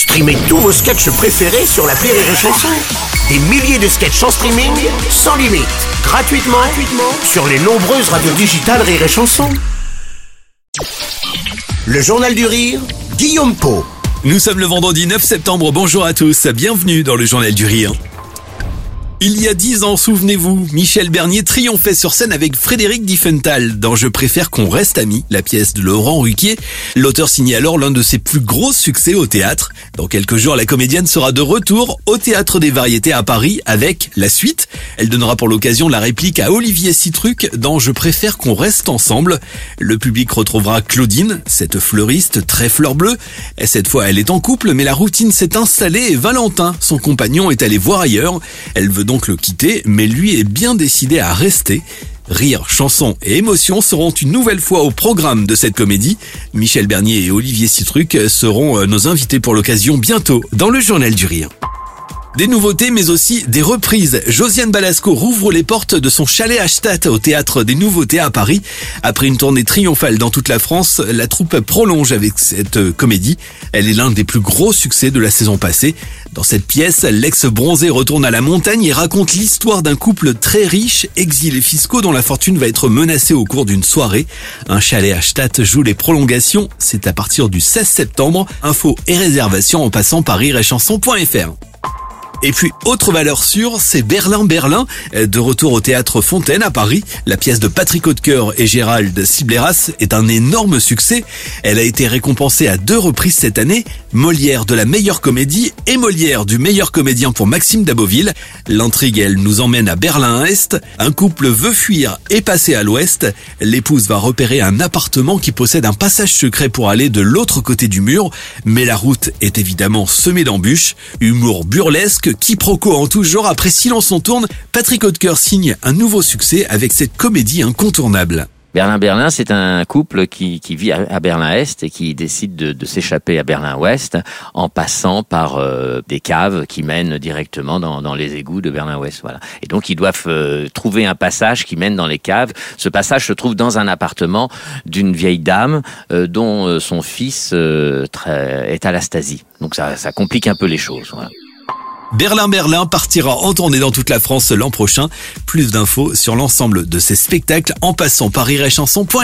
Streamez tous vos sketchs préférés sur la Rire et Chanson. Des milliers de sketchs en streaming, sans limite, gratuitement, gratuitement sur les nombreuses radios digitales Rire et Chanson. Le Journal du Rire, Guillaume Po. Nous sommes le vendredi 9 septembre, bonjour à tous, bienvenue dans le Journal du Rire. Il y a dix ans, souvenez-vous, Michel Bernier triomphait sur scène avec Frédéric Diffenthal dans Je préfère qu'on reste amis, la pièce de Laurent Ruquier. L'auteur signait alors l'un de ses plus gros succès au théâtre. Dans quelques jours, la comédienne sera de retour au Théâtre des Variétés à Paris avec la suite. Elle donnera pour l'occasion la réplique à Olivier Citruc dans Je préfère qu'on reste ensemble. Le public retrouvera Claudine, cette fleuriste très fleur bleue. Et cette fois, elle est en couple, mais la routine s'est installée et Valentin, son compagnon, est allé voir ailleurs. Donc le quitter, mais lui est bien décidé à rester. Rire, chansons et émotions seront une nouvelle fois au programme de cette comédie. Michel Bernier et Olivier Citruc seront euh, nos invités pour l'occasion bientôt dans le Journal du Rire. Des nouveautés, mais aussi des reprises. Josiane Balasco rouvre les portes de son chalet à au théâtre des Nouveautés à Paris. Après une tournée triomphale dans toute la France, la troupe prolonge avec cette comédie. Elle est l'un des plus gros succès de la saison passée. Dans cette pièce, l'ex-bronzé retourne à la montagne et raconte l'histoire d'un couple très riche, exilés fiscaux dont la fortune va être menacée au cours d'une soirée. Un chalet à joue les prolongations. C'est à partir du 16 septembre. Infos et réservations en passant par rirechanson.fr. Et puis, autre valeur sûre, c'est Berlin Berlin, euh, de retour au théâtre Fontaine à Paris. La pièce de Patrick Hautecoeur et Gérald Sibleras est un énorme succès. Elle a été récompensée à deux reprises cette année, Molière de la meilleure comédie et Molière du meilleur comédien pour Maxime Daboville. L'intrigue, elle nous emmène à Berlin-Est. Un couple veut fuir et passer à l'Ouest. L'épouse va repérer un appartement qui possède un passage secret pour aller de l'autre côté du mur. Mais la route est évidemment semée d'embûches. Humour burlesque quiproquo en tout genre, après Silence on tourne, Patrick Hautecoeur signe un nouveau succès avec cette comédie incontournable. Berlin-Berlin, c'est un couple qui, qui vit à Berlin-Est et qui décide de, de s'échapper à Berlin-Ouest en passant par euh, des caves qui mènent directement dans, dans les égouts de Berlin-Ouest. Voilà. Et donc ils doivent euh, trouver un passage qui mène dans les caves. Ce passage se trouve dans un appartement d'une vieille dame euh, dont son fils très, est à l'astasie. Donc ça, ça complique un peu les choses. Voilà. Berlin Berlin partira en tournée dans toute la France l'an prochain. Plus d'infos sur l'ensemble de ces spectacles en passant par iréchanson.fr.